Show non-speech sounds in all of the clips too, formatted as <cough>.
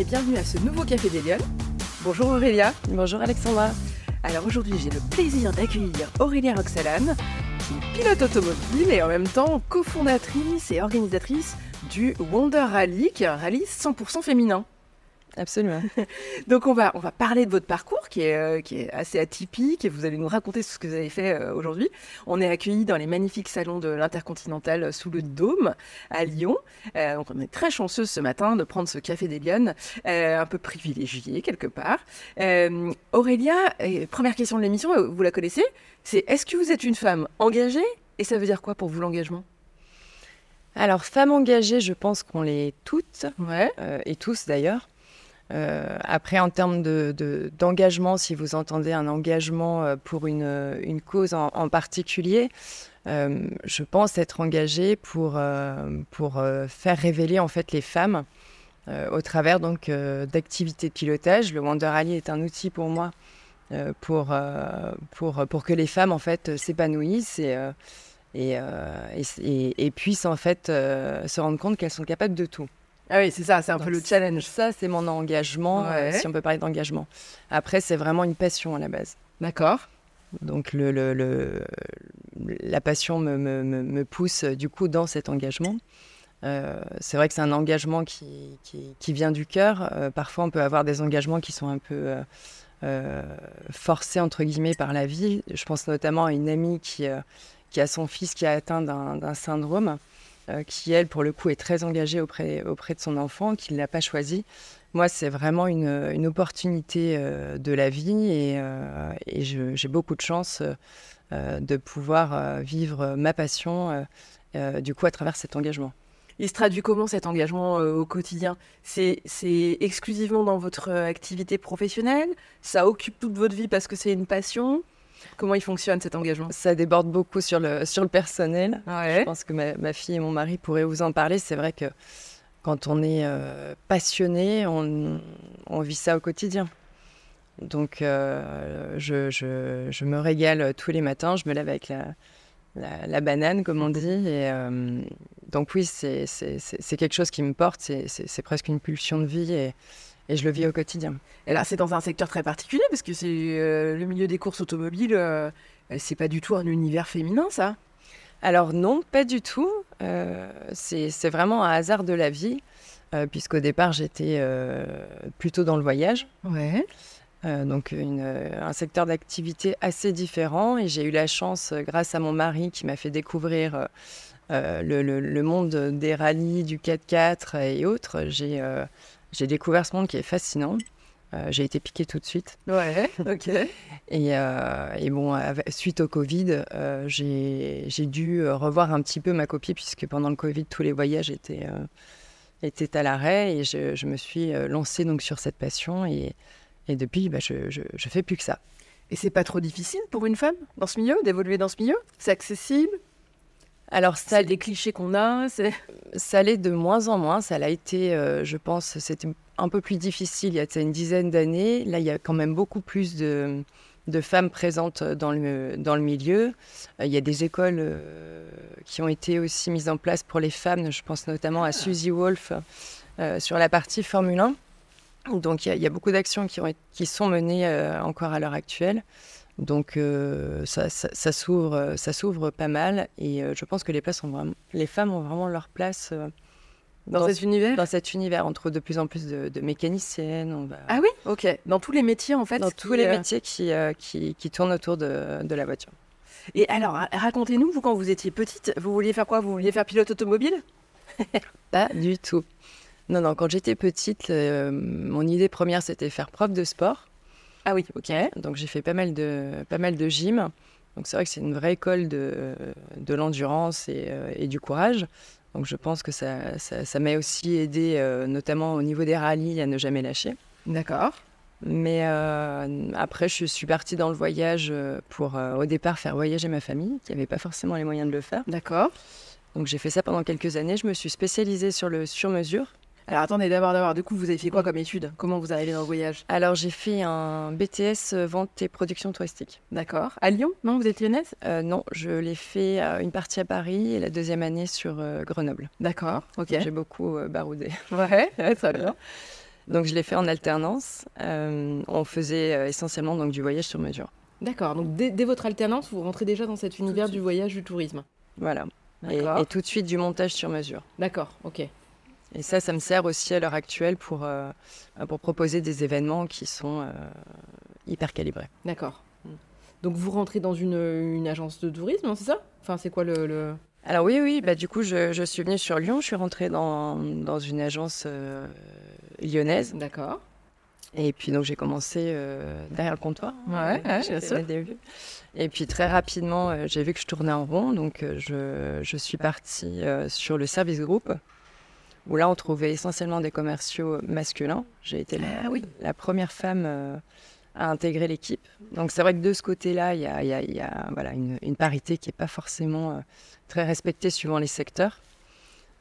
et bienvenue à ce nouveau Café des Lyonnes. Bonjour Aurélia. Bonjour Alexandra. Alors aujourd'hui, j'ai le plaisir d'accueillir Aurélia Roxalane, qui est pilote automobile et en même temps cofondatrice et organisatrice du Wonder Rally, qui est un rallye 100% féminin. Absolument. <laughs> Donc on va, on va parler de votre parcours qui est, euh, qui est assez atypique et vous allez nous raconter ce que vous avez fait euh, aujourd'hui. On est accueillis dans les magnifiques salons de l'Intercontinental euh, sous le Dôme à Lyon. donc on est très chanceux ce matin de prendre ce café des Lyonnes, un peu privilégié quelque part. Aurélia, première question de l'émission, vous la connaissez, c'est est-ce que vous êtes une femme engagée et ça veut dire quoi pour vous l'engagement? Alors, femme engagée, je pense qu'on l'est toutes, ouais. et tous d'ailleurs. Euh, après, en termes d'engagement, si vous entendez un engagement euh, pour une, une cause en, particulier, euh, je pense être engagée pour, pour faire révéler en fait les femmes au travers donc d'activités de pilotage. Le Wonder Rally est un outil pour moi pour, pour, pour que les femmes en fait s'épanouissent et, et, et, et, puissent en fait se rendre compte qu'elles sont capables de tout. Ah oui, c'est ça, c'est un peu le challenge. Ça, c'est mon engagement, euh, si on peut parler d'engagement. Après, c'est vraiment une passion à la base. D'accord. Donc, le, le, le, la passion me, me, me, pousse du coup dans cet engagement. Euh, c'est vrai que c'est un engagement qui, qui, qui vient du cœur. Euh, parfois, on peut avoir des engagements qui sont un peu forcés, entre guillemets, par la vie. Je pense notamment à une amie qui, qui a son fils qui a atteint d'un syndrome. Euh, qui, elle, pour le coup, est très engagée auprès, auprès de son enfant, qui ne l'a pas choisi. Moi, c'est vraiment une, une opportunité euh, de la vie et, euh, j'ai beaucoup de chance de pouvoir vivre ma passion, du coup, à travers cet engagement. Il se traduit comment cet engagement au quotidien? C'est exclusivement dans votre activité professionnelle? Ça occupe toute votre vie parce que c'est une passion? Comment il fonctionne cet engagement? Ça déborde beaucoup sur le, sur le personnel. Je pense que ma, fille et mon mari pourraient vous en parler. C'est vrai que quand on est euh, passionné, on, on, vit ça au quotidien. Donc euh, je, je, je, me régale tous les matins. Je me lève avec la, la, banane, comme on dit. Et, euh, donc oui, c'est quelque chose qui me porte. C'est presque une pulsion de vie. Et, et je le vis au quotidien. Et là, c'est dans un secteur très particulier parce que c'est euh, le milieu des courses automobiles. Euh, c'est pas du tout un univers féminin, ça Alors non, pas du tout. Euh, c'est vraiment un hasard de la vie, puisqu'au départ, j'étais plutôt dans le voyage. Ouais. donc une, un secteur d'activité assez différent et j'ai eu la chance, grâce à mon mari qui m'a fait découvrir le, le, le, monde des rallyes, du 4x4 et autres, j'ai j'ai découvert ce monde qui est fascinant. Euh, j'ai été piquée tout de suite. Ouais, <laughs> ok. et, euh, et, bon, suite au Covid, euh, j'ai dû revoir un petit peu ma copie, puisque pendant le Covid, tous les voyages étaient, étaient à l'arrêt. Et je, je, me suis lancée donc, sur cette passion. Et, et depuis, bah, je ne fais plus que ça. Et c'est pas trop difficile pour une femme dans ce milieu, d'évoluer dans ce milieu? C'est accessible? Alors, ça, les clichés qu'on a, ça l'est de moins en moins. Ça l'a été, euh, je pense, c'était un peu plus difficile il y a une dizaine d'années. Là, il y a quand même beaucoup plus de, femmes présentes dans le, dans le milieu. Euh, il y a des écoles euh, qui ont été aussi mises en place pour les femmes. Je pense notamment à ah. Suzy Wolf sur la partie Formule 1. Donc, il y, a, beaucoup d'actions qui, qui, sont menées encore à l'heure actuelle. Donc euh, ça, ça, s'ouvre, ça s'ouvre pas mal et euh, je pense que les places ont vraiment, les femmes ont vraiment leur place euh, dans, cet univers. Dans cet univers, entre de plus en plus de, mécaniciennes. Ah oui, ok. Dans tous les métiers en fait. Dans tous les métiers qui, qui, qui, tournent autour de, de la voiture. Et alors, racontez-nous, vous quand vous étiez petite, vous vouliez faire quoi? Vous vouliez faire pilote automobile? <laughs> Pas du tout. Non, non. Quand j'étais petite, mon idée première c'était faire prof de sport. Ah oui, ok. Donc j'ai fait pas mal de, pas mal de gym. Donc c'est vrai que c'est une vraie école de, de l'endurance et, euh, et, du courage. Donc je pense que ça, ça, m'a aussi aidé, euh, notamment au niveau des rallyes, à ne jamais lâcher. D'accord. Mais euh, après, je suis partie dans le voyage pour, au départ, faire voyager ma famille, qui n'avait pas forcément les moyens de le faire. D'accord. Donc j'ai fait ça pendant quelques années. Je me suis spécialisée sur le sur-mesure. Alors attendez d'abord, d'abord. Du coup, vous avez fait quoi comme étude? Comment vous arrivez dans le voyage? Alors j'ai fait un BTS euh, vente et production touristique. D'accord. À Lyon? Non, vous êtes lyonnaise euh, Non, je l'ai fait euh, une partie à Paris et la deuxième année sur Grenoble. D'accord. Ok. J'ai beaucoup baroudé. <laughs> Ouais, très bien. <laughs> Donc je l'ai fait en alternance. On faisait essentiellement donc du voyage sur mesure. D'accord. Donc dès, votre alternance, vous rentrez déjà dans cet univers du voyage, du tourisme. Voilà. Et, et, tout de suite du montage sur mesure. D'accord. Ok. Et ça, ça me sert aussi à l'heure actuelle pour, pour proposer des événements qui sont hyper calibrés. D'accord. Donc vous rentrez dans une, agence de tourisme, c'est ça? Enfin, c'est quoi le, Alors oui, oui, bah, du coup, je, suis venue sur Lyon, je suis rentrée dans, dans une agence euh, lyonnaise. D'accord. Et puis donc j'ai commencé euh, derrière le comptoir. Ouais, ouais bien sûr. Et puis très rapidement, euh, j'ai vu que je tournais en rond, donc je, je, suis partie sur le service groupe, où là on trouvait essentiellement des commerciaux masculins. J'ai été la, ah oui. la première femme à intégrer l'équipe. Donc c'est vrai que de ce côté-là, il y a, voilà, une, parité qui n'est pas forcément euh, très respectée suivant les secteurs.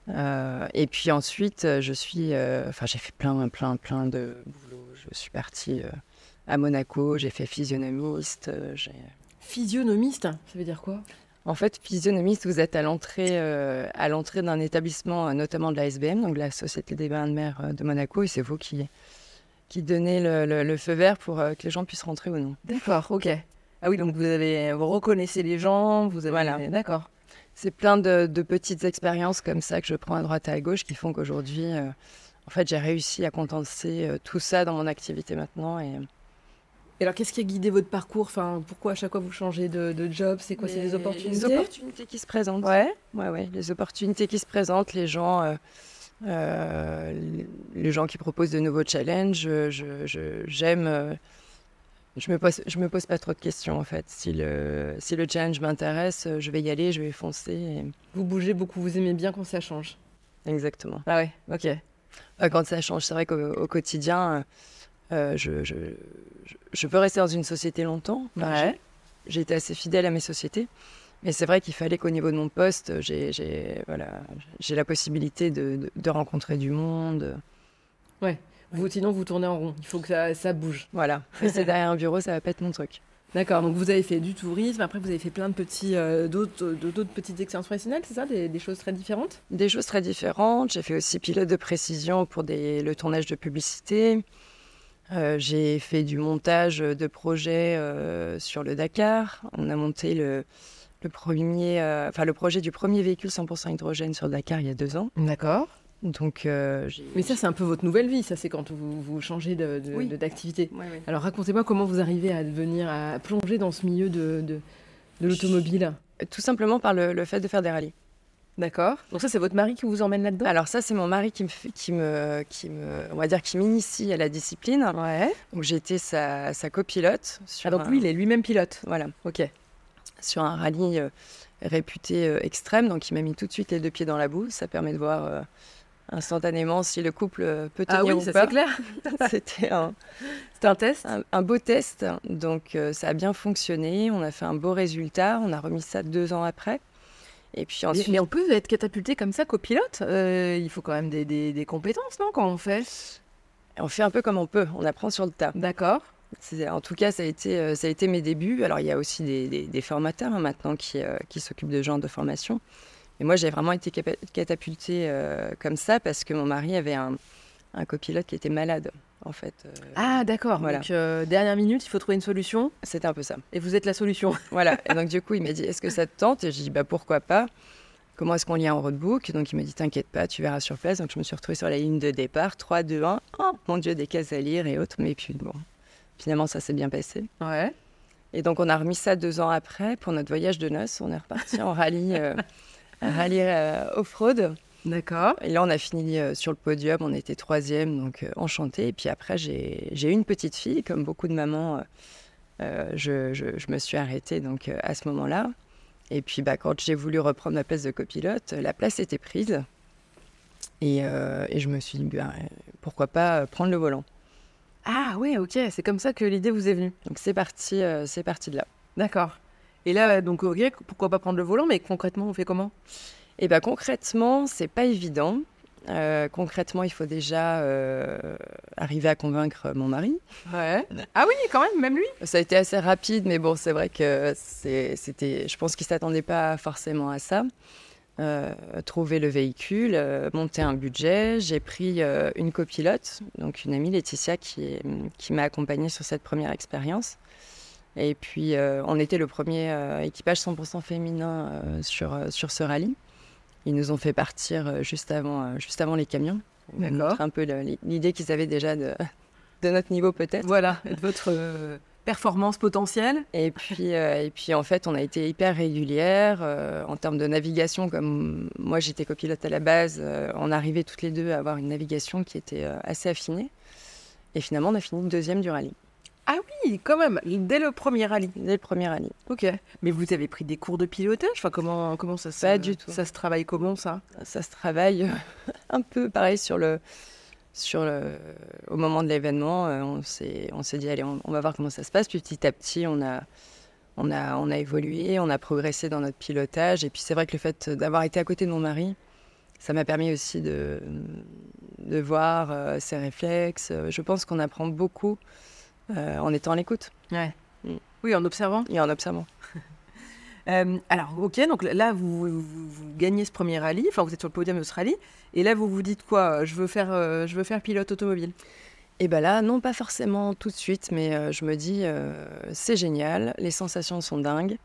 Euh, et puis ensuite, euh, je suis, enfin j'ai fait plein, plein, plein de boulot. Je suis partie à Monaco, j'ai fait physionomiste. Physionomiste, ça veut dire quoi? En fait, physionomiste, vous êtes à l'entrée, à l'entrée d'un établissement, notamment de la SBM, donc la Société des bains de mer de Monaco, et c'est vous qui, qui donnait le, feu vert pour euh, que les gens puissent rentrer ou non. D'accord, ok. Ah oui, donc vous avez, vous reconnaissez les gens, vous avez, voilà, d'accord. C'est plein de, petites expériences comme ça que je prends à droite et à gauche qui font qu'aujourd'hui, euh, en fait, j'ai réussi à condenser euh, tout ça dans mon activité maintenant et. Et alors, qu'est-ce qui a guidé votre parcours? Enfin, pourquoi à chaque fois vous changez de, job? C'est quoi C'est des opportunités? Les opportunités qui se présentent. Ouais, ouais, ouais. Les opportunités qui se présentent, les gens. Euh, les gens qui proposent de nouveaux challenges, j'aime. Je, j'aime euh, je me pose, je me pose pas trop de questions en fait. Si le, si le challenge m'intéresse, je vais y aller, je vais foncer. Vous bougez beaucoup, vous aimez bien quand ça change. Exactement. Ah ouais, ok. Quand ça change, c'est vrai qu'au quotidien, euh, je, je, je, peux rester dans une société longtemps. Ouais. J'ai été assez fidèle à mes sociétés. Mais c'est vrai qu'il fallait qu'au niveau de mon poste, j'ai voilà, la possibilité de, de, rencontrer du monde. Ouais. Vous, sinon, vous tournez en rond. Il faut que ça, ça bouge. Voilà. <laughs> Rester derrière un bureau, ça va pas être mon truc. D'accord. Donc, vous avez fait du tourisme. Après, vous avez fait plein de petits, euh, d'autres, d'autres petites expériences professionnelles, c'est ça? Des, des, choses très différentes? Des choses très différentes. J'ai fait aussi pilote de précision pour des, le tournage de publicité. Euh, j'ai fait du montage de projets euh, sur le Dakar. On a monté le, le, premier, euh, enfin, le projet du premier véhicule 100% hydrogène sur Dakar il y a deux ans. D'accord. Donc, euh, Mais ça, c'est un peu votre nouvelle vie, ça, c'est quand vous, vous changez d'activité. De, Alors, racontez-moi comment vous arrivez à devenir, à plonger dans ce milieu de, de, l'automobile. Tout simplement par le, fait de faire des rallyes. D'accord. Donc ça, c'est votre mari qui vous emmène là-dedans? Alors ça, c'est mon mari qui me, qui me, qui me, on va dire, qui m'initie à la discipline. Ouais. Donc j'ai été sa, sa copilote. ah donc lui, il est lui-même pilote? Voilà. Ok sur un rallye euh, réputé euh, extrême. Donc, il m'a mis tout de suite les deux pieds dans la boue. Ça permet de voir euh, instantanément si le couple peut tenir ah oui, ou ça pas. c'est clair. <laughs> C'était un, un, test? un, beau test. Donc, ça a bien fonctionné. On a fait un beau résultat. On a remis ça deux ans après. Et puis ensuite... mais, on peut être catapulté comme ça copilote Il faut quand même des, des, des compétences, non, quand on fait On fait un peu comme on peut. On apprend sur le tas. D'accord. En tout cas, ça a, été, euh, ça a été mes débuts. Alors, il y a aussi des, formateurs hein, maintenant qui, euh, qui s'occupent de genre de formation. Mais moi, j'ai vraiment été catapultée euh, comme ça parce que mon mari avait un, un copilote qui était malade, en fait. ah, d'accord. Voilà. Donc, dernière minute, il faut trouver une solution. C'était un peu ça. Et vous êtes la solution. <laughs> voilà. Et donc, du coup, il m'a dit Est-ce que ça te tente? Et j'ai dit bah, Pourquoi pas? Comment est-ce qu'on lit en roadbook? Donc, il m'a dit T'inquiète pas, tu verras sur place. Donc, je me suis retrouvée sur la ligne de départ 3, 2, 1. Oh, mon Dieu, des cases à lire et autres. Mais puis, bon, Finalement, ça s'est bien passé. Ouais. Et donc, on a remis ça deux ans après pour notre voyage de noces. On est reparti en rallye, euh, rallye euh, off-road. D'accord. Et là, on a fini euh, sur le podium. On était troisième, donc enchanté. Et puis après, j'ai eu une petite fille, comme beaucoup de mamans. Je, je, je, me suis arrêtée donc à ce moment-là. Et puis, bah, quand j'ai voulu reprendre ma place de copilote, la place était prise. Et, et je me suis dit, bah, pourquoi pas prendre le volant. Ah ouais, ok, c'est comme ça que l'idée vous est venue. Donc c'est parti, euh, c'est parti de là. D'accord. Et là, donc ok, pourquoi pas prendre le volant, mais concrètement, on fait comment? Eh bien concrètement, c'est pas évident. Euh, concrètement, il faut déjà euh, arriver à convaincre mon mari. Ouais. Ah oui, quand même, même lui. Ça a été assez rapide, mais bon, c'est vrai que c'était. Je pense qu'il s'attendait pas forcément à ça. euh, trouver le véhicule, monter un budget. J'ai pris une copilote, donc une amie Laetitia qui, qui m'a accompagnée sur cette première expérience. Et puis, on était le premier équipage 100% féminin sur, sur ce rallye. Ils nous ont fait partir juste avant, juste avant les camions. D'accord. Un peu l'idée qu'ils avaient déjà de, <laughs> de notre niveau peut-être. Voilà, de votre performance potentielle. Et puis, euh, et puis en fait, on a été hyper régulière euh, en termes de navigation. Comme moi, j'étais copilote à la base, euh, on arrivait toutes les deux à avoir une navigation qui était assez affinée. Et finalement, on a fini deuxième du rallye. Ah oui, quand même, dès le premier rallye. Dès le premier rallye. Ok. Mais vous avez pris des cours de pilotage? Enfin, comment, comment ça se... Pas du tout. Ça se travaille comment, ça? Ça se travaille <laughs> un peu pareil sur le sur le, au moment de l'événement, euh, on s'est, on s'est dit, allez, on, va voir comment ça se passe. Puis petit à petit, on a, on, a, on a évolué, on a progressé dans notre pilotage. Et puis c'est vrai que le fait d'avoir été à côté de mon mari, ça m'a permis aussi de, de voir euh, ses réflexes. Je pense qu'on apprend beaucoup euh, en étant à l'écoute. Ouais. Mm. Oui, en observant. Et en observant. <laughs> Euh, alors, ok, donc là, vous, gagnez ce premier rallye, enfin, vous êtes sur le podium de ce rallye, et là, vous vous dites quoi Je veux faire, euh, je veux faire pilote automobile? Et bien là, non, pas forcément tout de suite, mais euh, je me dis, c'est génial, les sensations sont dingues,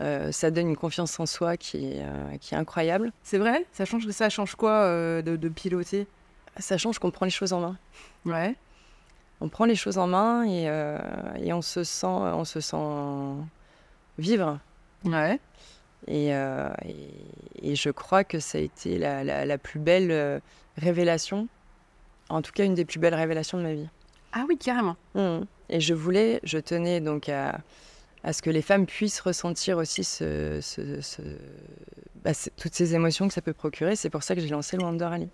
ça donne une confiance en soi qui est, qui est incroyable. C'est vrai? Ça change, ça change quoi de, piloter? Ça change qu'on prend les choses en main. Ouais. On prend les choses en main et, et on, se sent, on se sent vivre. Ouais. Euh, et, et, je crois que ça a été la, la, plus belle euh, révélation, en tout cas une des plus belles révélations de ma vie. Ah oui, carrément. Mmh. Et je voulais, je tenais donc à, à, ce que les femmes puissent ressentir aussi ce, ce, bah, toutes ces émotions que ça peut procurer. C'est pour ça que j'ai lancé le Wonder Rally.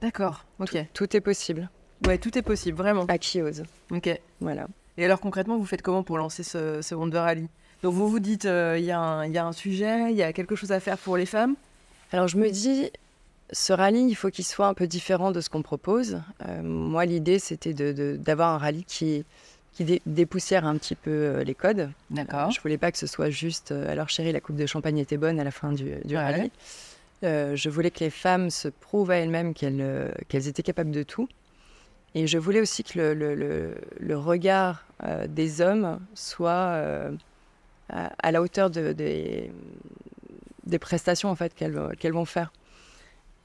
D'accord, ok. Tout, est possible. Ouais, tout est possible, vraiment. À qui ose. Ok. Voilà. Et alors concrètement, vous faites comment pour lancer ce, ce Wonder Rally? Donc vous vous dites, euh, il y, y, a un sujet, il y a quelque chose à faire pour les femmes? Alors je me dis, ce rallye, il faut qu'il soit un peu différent de ce qu'on propose. Euh, moi, l'idée, c'était d'avoir un rallye qui, qui dépoussière un petit peu euh, les codes. D'accord. je voulais pas que ce soit juste, alors chérie, la coupe de champagne était bonne à la fin du, du rallye. je voulais que les femmes se prouvent à elles-mêmes qu'elles qu'elles étaient capables de tout. Et je voulais aussi que le, le, le, regard des hommes soit à, la hauteur de, des, prestations en fait qu'elles vont faire.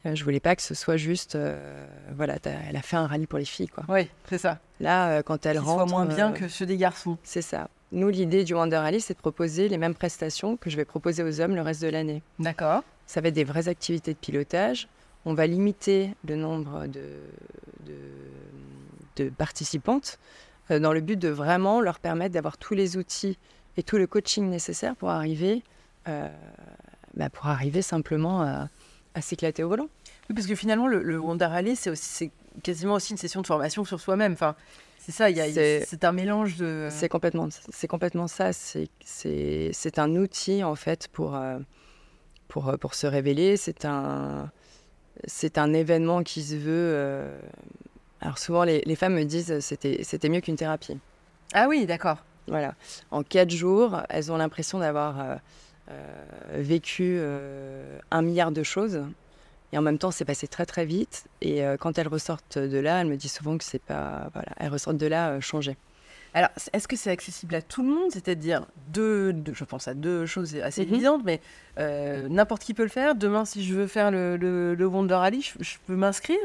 Euh, je voulais pas que ce soit juste, euh, voilà, elle a fait un rallye pour les filles, quoi. Oui, c'est ça. Là, euh, quand elle rentre, soit moins bien que ceux des garçons. C'est ça. Nous, l'idée du Wonder Rally, c'est de proposer les mêmes prestations que je vais proposer aux hommes le reste de l'année. D'accord. Ça va être des vraies activités de pilotage. On va limiter le nombre de, de, de participantes dans le but de vraiment leur permettre d'avoir tous les outils et tout le coaching nécessaire pour arriver, euh, bah, pour arriver simplement à, s'éclater au volant. Oui, parce que finalement, le, le Wonder Rally, c'est quasiment aussi une session de formation sur soi-même. Enfin, c'est ça, c'est un mélange de. C'est complètement, complètement ça. C'est un outil en fait pour, euh, pour, pour se révéler. C'est un, un événement qui se veut. Euh, alors souvent, les, les femmes me disent c'était mieux qu'une thérapie. Ah oui, d'accord. Voilà. En quatre jours, elles ont l'impression d'avoir euh, euh, vécu euh, un milliard de choses. Et en même temps, c'est passé très très vite. Et quand elles ressortent de là, elles me disent souvent que c'est pas. Voilà, elles ressortent de là changées. Alors, est-ce que c'est accessible à tout le monde? C'est-à-dire, deux, je pense à deux choses assez mhm. évidentes, mais n'importe qui peut le faire. Demain, si je veux faire le, le, Wonder Rally, je, peux m'inscrire.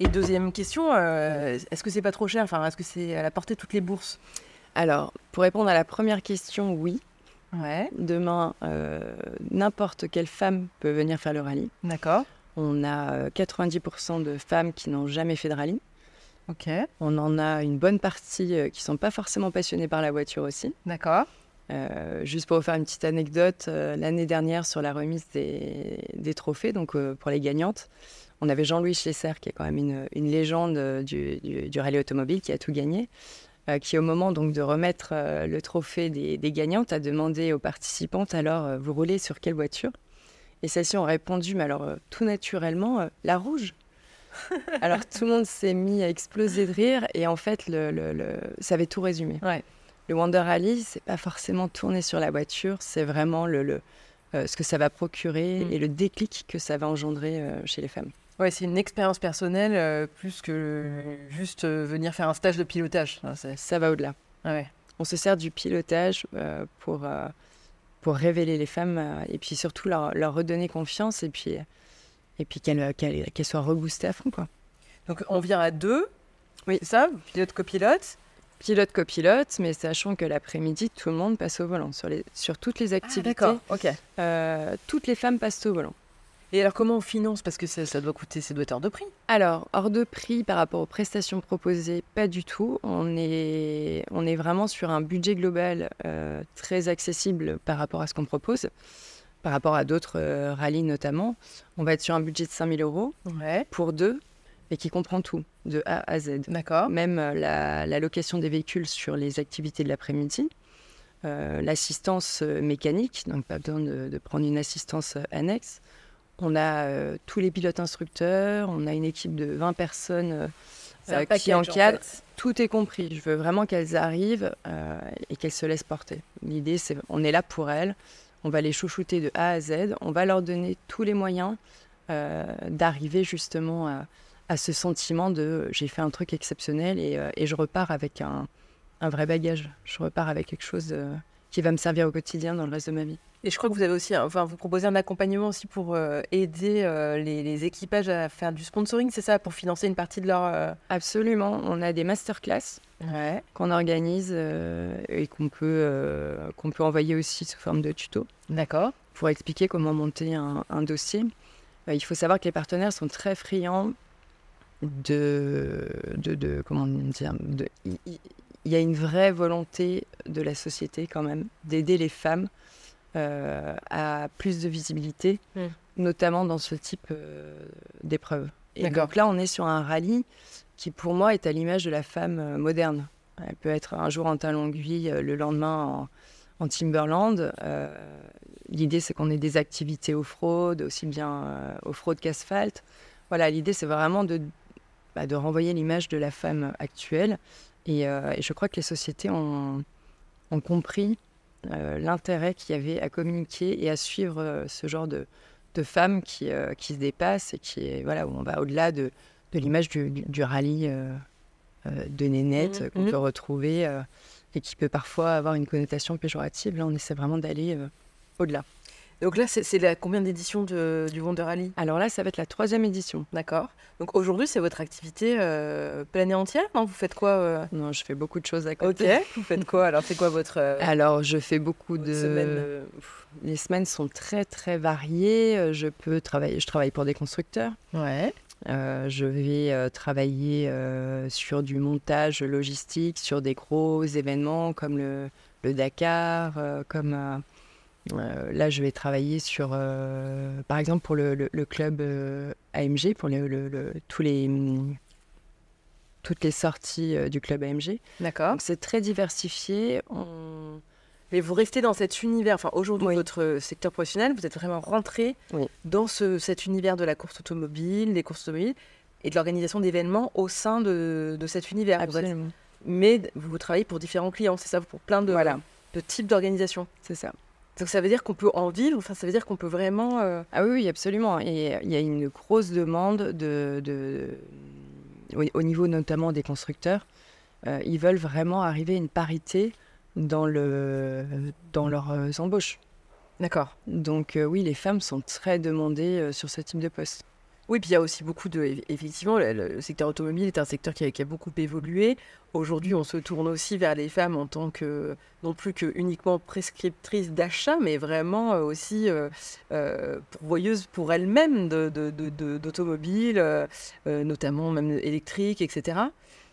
Et deuxième question, est-ce que c'est pas trop cher? Enfin, est-ce que c'est à la portée de toutes les bourses? Alors, pour répondre à la première question, oui. Ouais. Demain, euh, n'importe quelle femme peut venir faire le rallye. D'accord. On a 90% euh, de femmes qui n'ont jamais fait de rallye. Ok. On en a une bonne partie euh, qui ne sont pas forcément passionnées par la voiture aussi. D'accord. Juste pour vous faire une petite anecdote, l'année dernière sur la remise des, trophées, donc pour les gagnantes, on avait Jean-Louis Schlesser, qui est quand même une, légende du, rallye automobile, qui a tout gagné. Euh, qui au moment donc de remettre euh, le trophée des, gagnantes a demandé aux participantes alors euh, vous roulez sur quelle voiture? Et celles-ci ont répondu mais alors tout naturellement la rouge. alors tout le monde s'est mis à exploser de rire et en fait le, ça avait tout résumé. Le Wonder Rally c'est pas forcément tourner sur la voiture, c'est vraiment le, ce que ça va procurer Mm. et le déclic que ça va engendrer chez les femmes. Ouais, c'est une expérience personnelle euh, plus que juste euh, venir faire un stage de pilotage. Ça va au-delà. ah ouais. On se sert du pilotage euh, pour, euh, pour révéler les femmes euh, et puis surtout leur, leur redonner confiance et puis, et puis qu'elles qu'elles- qu'elles soient reboostées à fond. Quoi. Donc on vient à deux. Oui. Ça, pilote copilote? Pilote, copilote, mais sachant que l'après-midi, tout le monde passe au volant. Sur, les, sur toutes les activités, Ok. euh, toutes les femmes passent au volant. Et alors comment on finance? Parce que ça, ça doit coûter, ça doit être hors de prix. Alors, hors de prix par rapport aux prestations proposées, pas du tout. On est, on est vraiment sur un budget global euh, très accessible par rapport à ce qu'on propose, par rapport à d'autres euh, rallyes notamment. On va être sur un budget de 5000 euros Ouais. pour deux, et qui comprend tout, de A à Z. D'accord. Même euh, la, la location des véhicules sur les activités de l'après-midi, euh, l'assistance euh, mécanique, donc pas besoin de, de prendre une assistance annexe. On a euh, tous les pilotes instructeurs, on a une équipe de 20 personnes euh, qui en encadrent. fait. Tout est compris. Je veux vraiment qu'elles arrivent et qu'elles se laissent porter. L'idée, c'est on est là pour elles. On va les chouchouter de A à Z. On va leur donner tous les moyens d'arriver justement à, à ce sentiment de j'ai fait un truc exceptionnel et, euh, et je repars avec un, un vrai bagage. Je repars avec quelque chose euh, qui va me servir au quotidien dans le reste de ma vie. Et je crois que vous avez aussi, enfin, vous proposez un accompagnement aussi pour euh, aider euh, les, les équipages à faire du sponsoring, c'est ça, pour financer une partie de leur. euh, Absolument. On a des masterclass Ouais. qu'on organise et qu'on peut, qu'on peut envoyer aussi sous forme de tuto. D'accord. pour expliquer comment monter un, un dossier. Il faut savoir que les partenaires sont très friands de, de, de- comment dire, il y a une vraie volonté de la société quand même d'aider les femmes euh, à plus de visibilité, Mm. notamment dans ce type euh, d'épreuve. Et donc là, on est sur un rallye qui, pour moi, est à l'image de la femme euh, moderne. Elle peut être un jour en talon aiguille, euh, le lendemain en, en Timberland. L'idée, c'est qu'on ait des activités off-road, aussi bien off-road qu'asphalte. Voilà, l'idée, c'est vraiment de, bah, de renvoyer l'image de la femme actuelle. Et, euh, et je crois que les sociétés ont, ont compris euh, l'intérêt qu'il y avait à communiquer et à suivre euh, ce genre de, de femmes qui, qui se dépassent et qui, est- voilà, où on va au-delà de, de l'image du, du- du rallye de nénette Mhm, qu'on mhm. peut retrouver et qui peut parfois avoir une connotation péjorative. Là, on essaie vraiment d'aller au-delà. Donc là, c'est la combien d'éditions du Wonder Rally Alors là, ça va être la troisième édition. D'accord. Donc aujourd'hui, c'est votre activité euh, pleine et entière non? Vous faites quoi euh? Non, je fais beaucoup de choses à Ok. côté. Vous faites quoi Alors, c'est quoi votre. euh, <laughs> Alors, je fais beaucoup de Les semaines sont très très variées. Euh, Je peux travailler. Je travaille pour des constructeurs. Ouais. Euh, je vais euh, travailler euh, sur du montage logistique, sur des gros événements comme le, le Dakar, comme euh, là je vais travailler sur, euh, par exemple pour le, le- le club euh, AMG, pour le- tous les hum, toutes les sorties du club AMG. D'accord. C'est très diversifié. On- Mais vous restez dans cet univers. Enfin, aujourd'hui, Oui. votre secteur professionnel, vous êtes vraiment rentré Oui. dans ce, cet univers de la course automobile, des courses automobiles et de l'organisation d'événements au sein de, de cet univers. Vous êtes- Absolument. mais vous travaillez pour différents clients, c'est ça, pour plein de, Voilà, de types d'organisations. c'est ça. Donc ça veut dire qu'on peut en vivre. Enfin, ça veut dire qu'on peut vraiment. euh, Ah oui, oui, absolument. Et il y a une grosse demande de, de- au, au niveau notamment des constructeurs. Euh, ils veulent vraiment arriver à une parité dans, le, dans leurs euh, embauches. D'accord. Donc euh, oui, les femmes sont très demandées euh, sur ce type de poste. Oui, puis il y a aussi beaucoup de. Effectivement, le, le secteur automobile est un secteur qui a, qui a beaucoup évolué. Aujourd'hui, on se tourne aussi vers les femmes en tant que, non plus que uniquement prescriptrices d'achat, mais vraiment euh, aussi euh, euh, pourvoyeuses pour elles-mêmes d'automobiles, euh, notamment même électriques, etc.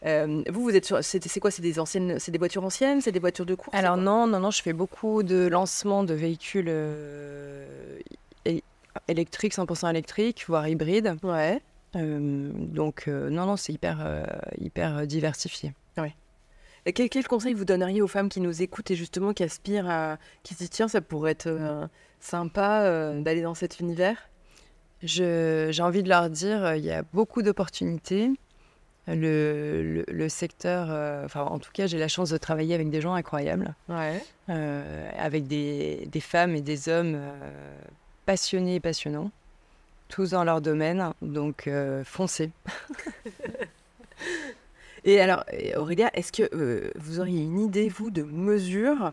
Euh, vous, vous êtes sur. C'est quoi? C'est des anciennes. C'est des voitures anciennes? C'est des voitures de course? Alors non, non, non, je fais beaucoup de lancements de véhicules euh, é- électriques, 100% électriques, voire hybrides. quoi Ouais. Euh, donc euh, non, non, c'est hyper, euh, hyper diversifié. Et quel, quel conseil vous donneriez aux femmes qui nous écoutent et justement qui aspirent à. qui se disent tiens, ça pourrait être sympa d'aller dans cet univers? J'ai envie de leur dire, il y a beaucoup d'opportunités. le, le, secteur, euh, enfin en tout cas j'ai la chance de travailler avec des gens incroyables, ouais. euh, avec des, des, femmes et des hommes euh, passionnés et passionnants, tous dans leur domaine, donc euh, foncez. <laughs> et alors Aurélia, est-ce que vous auriez une idée, vous, de mesure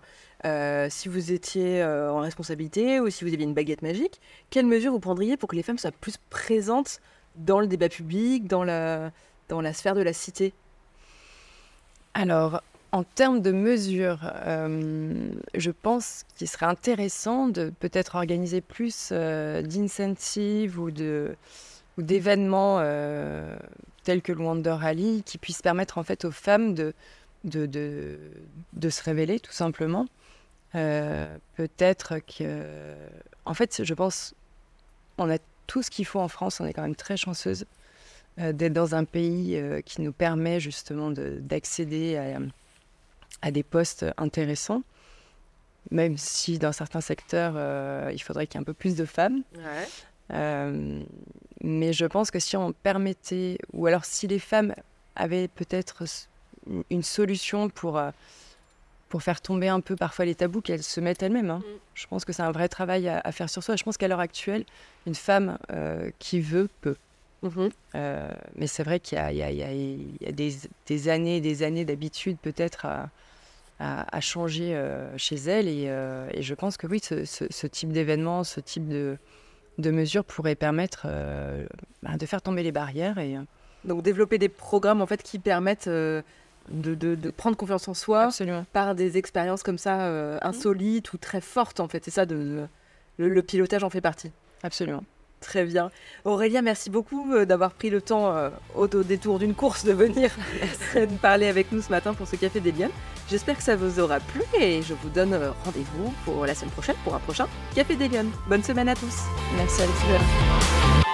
si vous étiez en responsabilité ou si vous aviez une baguette magique, quelles mesures vous prendriez pour que les femmes soient plus présentes dans le débat public, dans la, dans la sphère de la cité? Alors, en termes de mesures, euh, je pense qu'il serait intéressant de peut-être organiser plus euh, d'incentives ou d'événements euh, tels que le Wonder Rally qui puissent permettre en fait aux femmes de, de, se révéler tout simplement. Euh, peut-être que... En fait, je pense on a tout ce qu'il faut en France, on est quand même très chanceuse d'être dans un pays qui nous permet justement d'accéder à, à, des postes intéressants, même si dans certains secteurs, euh, il faudrait qu'il y ait un peu plus de femmes. Ouais. mais je pense que si on permettait, ou alors si les femmes avaient peut-être une solution pour pour faire tomber un peu parfois les tabous qu'elles se mettent elles-mêmes. Hein. Mm. Je pense que c'est un vrai travail à, à, faire sur soi. Je pense qu'à l'heure actuelle, une femme euh, qui veut peut. Mmh. Euh, mais c'est vrai qu'il y a, y y des, des, années et des années d'habitude peut-être à, à, à, changer euh, chez elle. Et, euh, et, je pense que oui, ce, ce, ce type d'événement, ce type de, de mesures pourrait permettre bah, de faire tomber les barrières. Et... Donc développer des programmes en fait qui permettent de, de, de, prendre confiance en soi Absolument. par des expériences comme ça euh, insolites mmh. ou très fortes en fait. C'est ça, de, le, le pilotage en fait partie. Absolument. Très bien. Aurélia, merci beaucoup euh, d'avoir pris le temps euh, au, au, détour d'une course de venir <laughs> parler avec nous ce matin pour ce Café des Lyonnes. J'espère que ça vous aura plu et je vous donne euh, rendez-vous pour la semaine prochaine pour un prochain Café des Lyonnes. Bonne semaine à tous. Merci Alexandre.